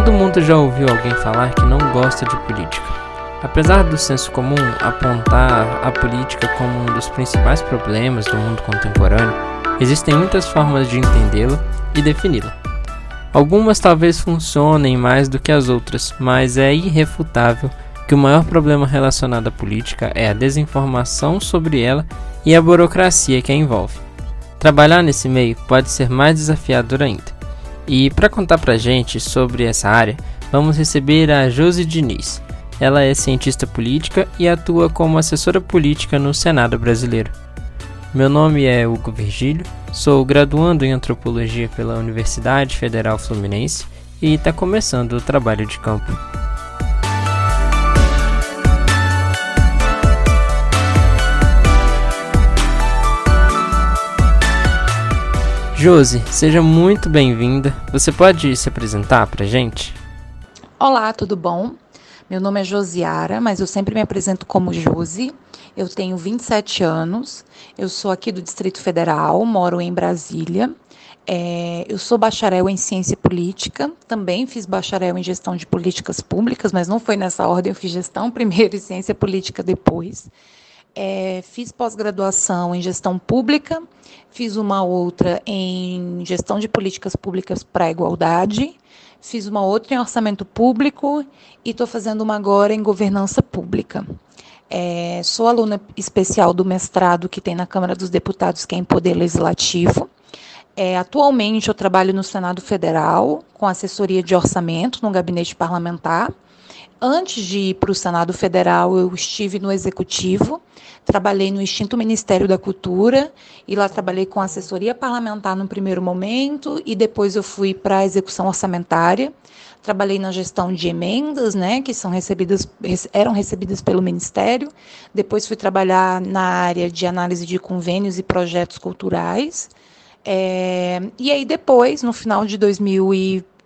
Todo mundo já ouviu alguém falar que não gosta de política. Apesar do senso comum apontar a política como um dos principais problemas do mundo contemporâneo, existem muitas formas de entendê-la e defini-la. Algumas talvez funcionem mais do que as outras, mas é irrefutável que o maior problema relacionado à política é a desinformação sobre ela e a burocracia que a envolve. Trabalhar nesse meio pode ser mais desafiador ainda. E para contar pra gente sobre essa área, vamos receber a Josi Diniz. Ela é cientista política e atua como assessora política no Senado brasileiro. Meu nome é Hugo Virgílio, sou graduando em antropologia pela Universidade Federal Fluminense e está começando o trabalho de campo. Josi, seja muito bem-vinda. Você pode se apresentar para gente? Olá, tudo bom? Meu nome é Josiara, mas eu sempre me apresento como Josi. Eu tenho 27 anos, eu sou aqui do Distrito Federal, moro em Brasília. É, eu sou bacharel em ciência política, também fiz bacharel em gestão de políticas públicas, mas não foi nessa ordem, eu fiz gestão primeiro e ciência política depois. É, fiz pós-graduação em gestão pública, fiz uma outra em gestão de políticas públicas para a igualdade, fiz uma outra em orçamento público e estou fazendo uma agora em governança pública. É, sou aluna especial do mestrado que tem na Câmara dos Deputados, que é em Poder Legislativo. É, atualmente eu trabalho no Senado Federal com assessoria de orçamento no gabinete parlamentar Antes de ir para o Senado Federal, eu estive no Executivo, trabalhei no extinto Ministério da Cultura e lá trabalhei com assessoria parlamentar no primeiro momento e depois eu fui para a execução orçamentária. Trabalhei na gestão de emendas, né, que são recebidas, eram recebidas pelo Ministério. Depois fui trabalhar na área de análise de convênios e projetos culturais. É, e aí depois, no final de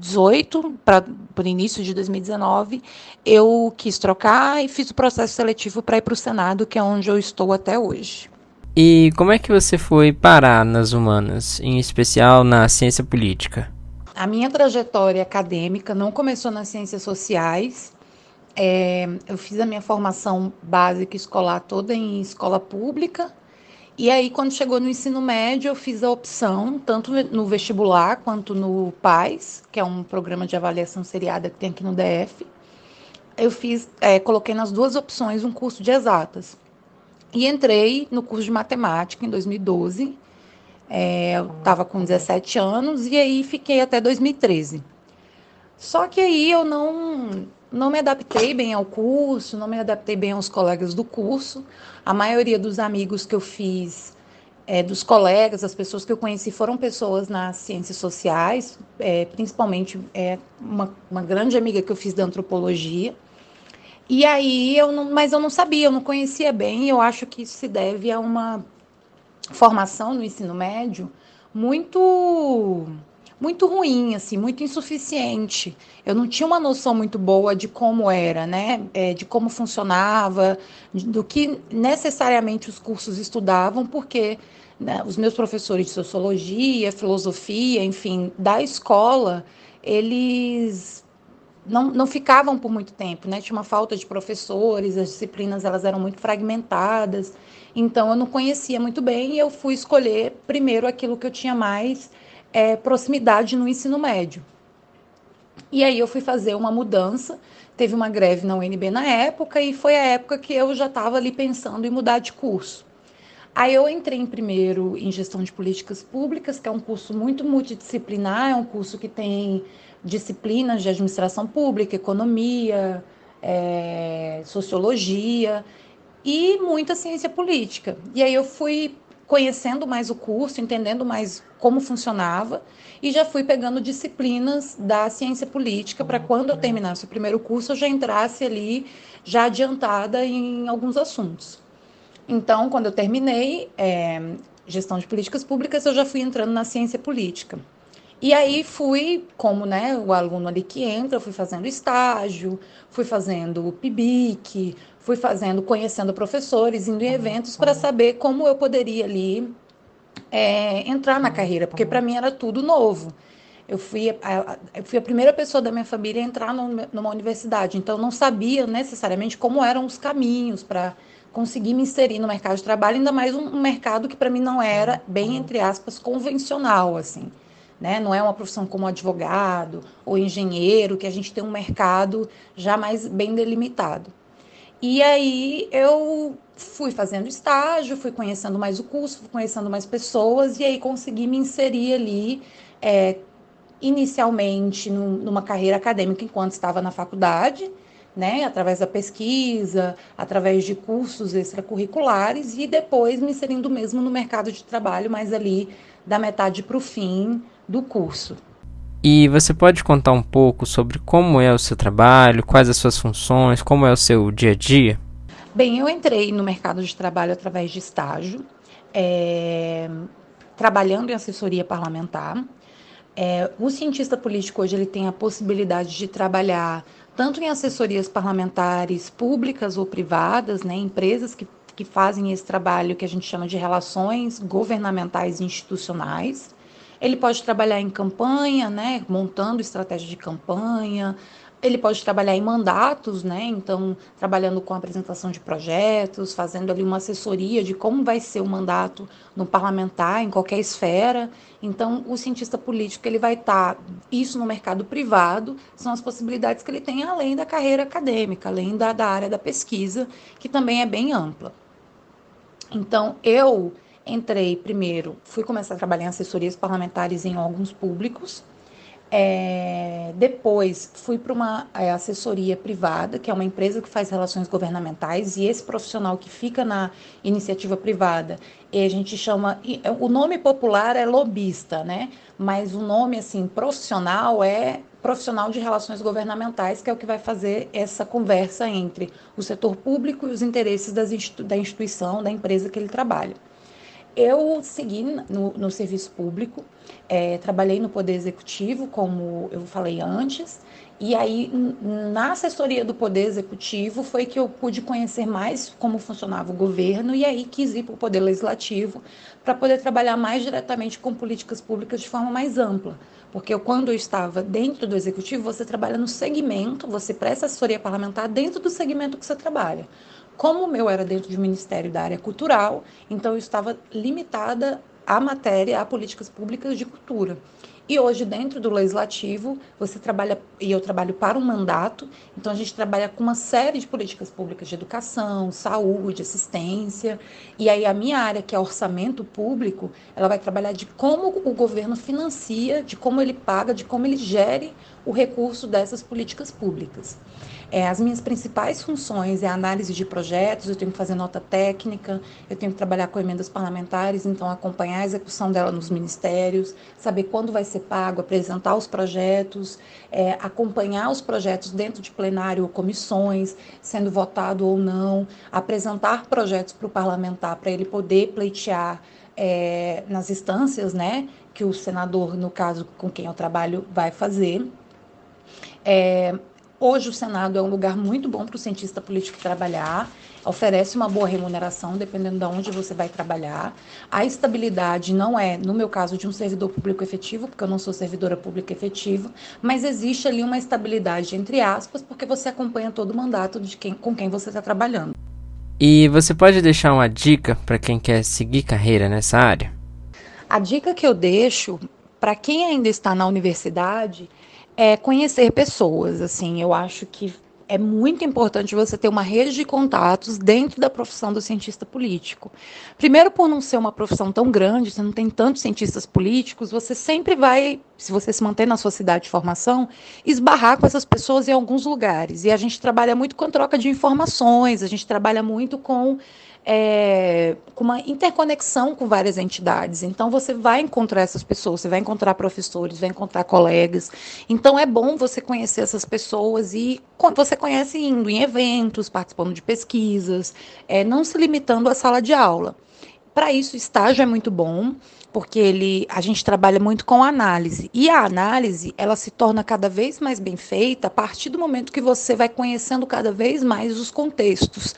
2018, para o início de 2019, eu quis trocar e fiz o processo seletivo para ir para o Senado, que é onde eu estou até hoje. E como é que você foi parar nas humanas, em especial na ciência política? A minha trajetória acadêmica não começou nas ciências sociais. É, eu fiz a minha formação básica escolar toda em escola pública e aí, quando chegou no ensino médio, eu fiz a opção, tanto no vestibular quanto no PAIS, que é um programa de avaliação seriada que tem aqui no DF. Eu fiz, é, coloquei nas duas opções um curso de exatas. E entrei no curso de matemática em 2012. É, eu estava com 17 anos e aí fiquei até 2013. Só que aí eu não não me adaptei bem ao curso, não me adaptei bem aos colegas do curso. A maioria dos amigos que eu fiz, é, dos colegas, as pessoas que eu conheci, foram pessoas nas ciências sociais, é, principalmente é, uma, uma grande amiga que eu fiz da antropologia. E aí eu não, mas eu não sabia, eu não conhecia bem. Eu acho que isso se deve a uma formação no ensino médio muito muito ruim, assim, muito insuficiente. Eu não tinha uma noção muito boa de como era, né? É, de como funcionava, do que necessariamente os cursos estudavam, porque né, os meus professores de sociologia, filosofia, enfim, da escola, eles não, não ficavam por muito tempo, né? Tinha uma falta de professores, as disciplinas elas eram muito fragmentadas. Então eu não conhecia muito bem e eu fui escolher primeiro aquilo que eu tinha mais é, proximidade no ensino médio. E aí eu fui fazer uma mudança, teve uma greve na UNB na época e foi a época que eu já estava ali pensando em mudar de curso. Aí eu entrei em primeiro em gestão de políticas públicas, que é um curso muito multidisciplinar, é um curso que tem disciplinas de administração pública, economia, é, sociologia e muita ciência política. E aí eu fui conhecendo mais o curso, entendendo mais como funcionava e já fui pegando disciplinas da ciência política para quando eu terminasse o primeiro curso eu já entrasse ali já adiantada em alguns assuntos. Então, quando eu terminei é, gestão de políticas públicas, eu já fui entrando na ciência política. E aí fui, como né, o aluno ali que entra, fui fazendo estágio, fui fazendo o PIBIC, fui fazendo, conhecendo professores, indo em eventos para saber como eu poderia ali é, entrar na carreira, porque para mim era tudo novo. eu fui a, eu fui a primeira pessoa da minha família a entrar no, numa universidade, então eu não sabia necessariamente como eram os caminhos para conseguir me inserir no mercado de trabalho, ainda mais um, um mercado que para mim não era, bem entre aspas, convencional, assim. Né? Não é uma profissão como advogado ou engenheiro, que a gente tem um mercado já mais bem delimitado. E aí eu fui fazendo estágio, fui conhecendo mais o curso, fui conhecendo mais pessoas, e aí consegui me inserir ali, é, inicialmente num, numa carreira acadêmica enquanto estava na faculdade, né, através da pesquisa, através de cursos extracurriculares, e depois me inserindo mesmo no mercado de trabalho, mais ali da metade para o fim do curso. E você pode contar um pouco sobre como é o seu trabalho, quais as suas funções, como é o seu dia a dia? Bem, eu entrei no mercado de trabalho através de estágio, é, trabalhando em assessoria parlamentar. É, o cientista político hoje ele tem a possibilidade de trabalhar tanto em assessorias parlamentares públicas ou privadas, né, empresas que, que fazem esse trabalho que a gente chama de relações governamentais e institucionais. Ele pode trabalhar em campanha, né, montando estratégia de campanha, ele pode trabalhar em mandatos, né? Então, trabalhando com apresentação de projetos, fazendo ali uma assessoria de como vai ser o mandato no parlamentar, em qualquer esfera. Então, o cientista político ele vai estar, tá, isso no mercado privado, são as possibilidades que ele tem além da carreira acadêmica, além da, da área da pesquisa, que também é bem ampla. Então, eu entrei primeiro, fui começar a trabalhar em assessorias parlamentares em órgãos públicos, é, depois fui para uma é, assessoria privada, que é uma empresa que faz relações governamentais, e esse profissional que fica na iniciativa privada, a gente chama. É, o nome popular é lobista, né? Mas o nome assim, profissional é profissional de relações governamentais, que é o que vai fazer essa conversa entre o setor público e os interesses das, da instituição, da empresa que ele trabalha. Eu segui no, no serviço público, é, trabalhei no Poder Executivo, como eu falei antes, e aí na assessoria do Poder Executivo foi que eu pude conhecer mais como funcionava o governo, e aí quis ir para o Poder Legislativo para poder trabalhar mais diretamente com políticas públicas de forma mais ampla. Porque eu, quando eu estava dentro do Executivo, você trabalha no segmento, você presta assessoria parlamentar dentro do segmento que você trabalha. Como o meu era dentro do Ministério da área cultural, então eu estava limitada à matéria, a políticas públicas de cultura. E hoje, dentro do legislativo, você trabalha, e eu trabalho para um mandato, então a gente trabalha com uma série de políticas públicas de educação, saúde, assistência. E aí a minha área, que é orçamento público, ela vai trabalhar de como o governo financia, de como ele paga, de como ele gere o recurso dessas políticas públicas. É, as minhas principais funções é análise de projetos, eu tenho que fazer nota técnica, eu tenho que trabalhar com emendas parlamentares, então acompanhar a execução dela nos ministérios, saber quando vai ser pago, apresentar os projetos, é, acompanhar os projetos dentro de plenário ou comissões, sendo votado ou não, apresentar projetos para o parlamentar para ele poder pleitear é, nas instâncias, né, que o senador, no caso com quem eu trabalho, vai fazer. É, Hoje o Senado é um lugar muito bom para o cientista político trabalhar, oferece uma boa remuneração, dependendo de onde você vai trabalhar. A estabilidade não é, no meu caso, de um servidor público efetivo, porque eu não sou servidora pública efetiva, mas existe ali uma estabilidade, entre aspas, porque você acompanha todo o mandato de quem, com quem você está trabalhando. E você pode deixar uma dica para quem quer seguir carreira nessa área? A dica que eu deixo para quem ainda está na universidade é conhecer pessoas, assim, eu acho que é muito importante você ter uma rede de contatos dentro da profissão do cientista político. Primeiro, por não ser uma profissão tão grande, você não tem tantos cientistas políticos, você sempre vai, se você se manter na sua cidade de formação, esbarrar com essas pessoas em alguns lugares. E a gente trabalha muito com troca de informações, a gente trabalha muito com é, com uma interconexão com várias entidades. Então, você vai encontrar essas pessoas, você vai encontrar professores, vai encontrar colegas. Então, é bom você conhecer essas pessoas e você conhece indo em eventos, participando de pesquisas, é, não se limitando à sala de aula. Para isso, estágio é muito bom. porque ele, a gente trabalha muito com análise. E a análise, ela se torna cada vez mais bem feita a partir do momento que você vai conhecendo cada vez mais os contextos.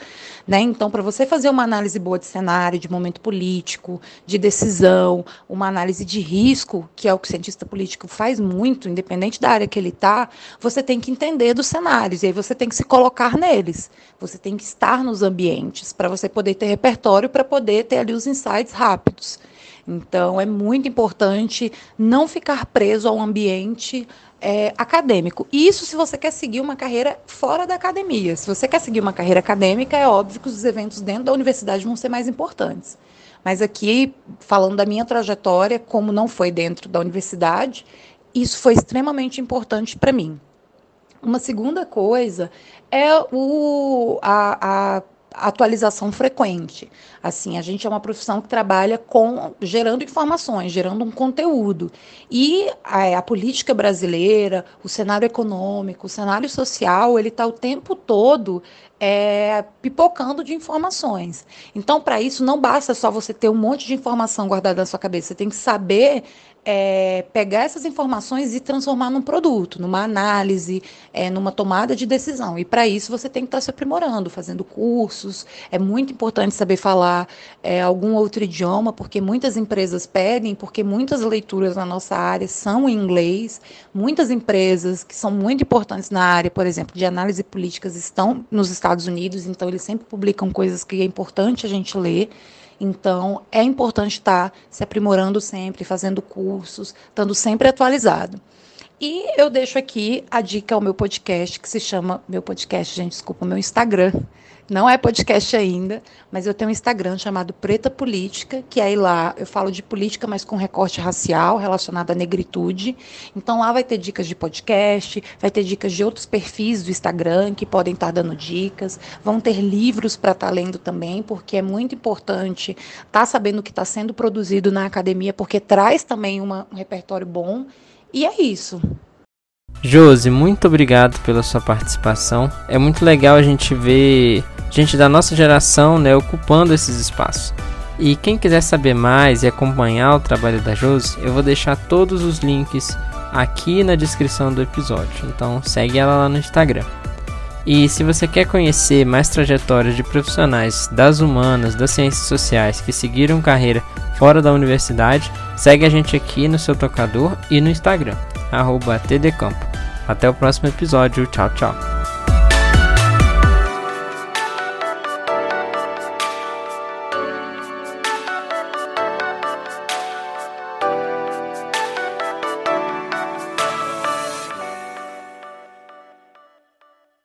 Né? Então, para você fazer uma análise boa de cenário, de momento político, de decisão, uma análise de risco, que é o que o cientista político faz muito, independente da área que ele está, você tem que entender dos cenários, e aí você tem que se colocar neles. Você tem que estar nos ambientes para você poder ter repertório, para poder ter ali os insights rápidos. Então, é muito importante não ficar preso ao ambiente é, acadêmico. Isso se você quer seguir uma carreira fora da academia. Se você quer seguir uma carreira acadêmica, é óbvio que os eventos dentro da universidade vão ser mais importantes. Mas aqui, falando da minha trajetória, como não foi dentro da universidade, isso foi extremamente importante para mim. Uma segunda coisa é o, a, a atualização frequente. Assim, a gente é uma profissão que trabalha com gerando informações, gerando um conteúdo. E a, a política brasileira, o cenário econômico, o cenário social, ele está o tempo todo é, pipocando de informações. Então, para isso, não basta só você ter um monte de informação guardada na sua cabeça. Você tem que saber é, pegar essas informações e transformar num produto, numa análise, é, numa tomada de decisão. E para isso você tem que estar tá se aprimorando, fazendo cursos. É muito importante saber falar é, algum outro idioma, porque muitas empresas pedem, porque muitas leituras na nossa área são em inglês. Muitas empresas que são muito importantes na área, por exemplo, de análise políticas, estão nos Estados Unidos, então eles sempre publicam coisas que é importante a gente ler. Então, é importante estar se aprimorando sempre, fazendo cursos, estando sempre atualizado. E eu deixo aqui a dica ao meu podcast, que se chama. Meu podcast, gente, desculpa, meu Instagram. Não é podcast ainda, mas eu tenho um Instagram chamado Preta Política, que aí lá eu falo de política, mas com recorte racial relacionado à negritude. Então lá vai ter dicas de podcast, vai ter dicas de outros perfis do Instagram que podem estar dando dicas, vão ter livros para estar lendo também, porque é muito importante estar tá sabendo o que está sendo produzido na academia, porque traz também uma, um repertório bom e é isso. Josi, muito obrigado pela sua participação. É muito legal a gente ver gente da nossa geração né, ocupando esses espaços. E quem quiser saber mais e acompanhar o trabalho da Josi, eu vou deixar todos os links aqui na descrição do episódio. Então segue ela lá no Instagram. E se você quer conhecer mais trajetórias de profissionais das humanas, das ciências sociais que seguiram carreira fora da universidade, segue a gente aqui no seu tocador e no Instagram, tdcampo. Até o próximo episódio, tchau, tchau.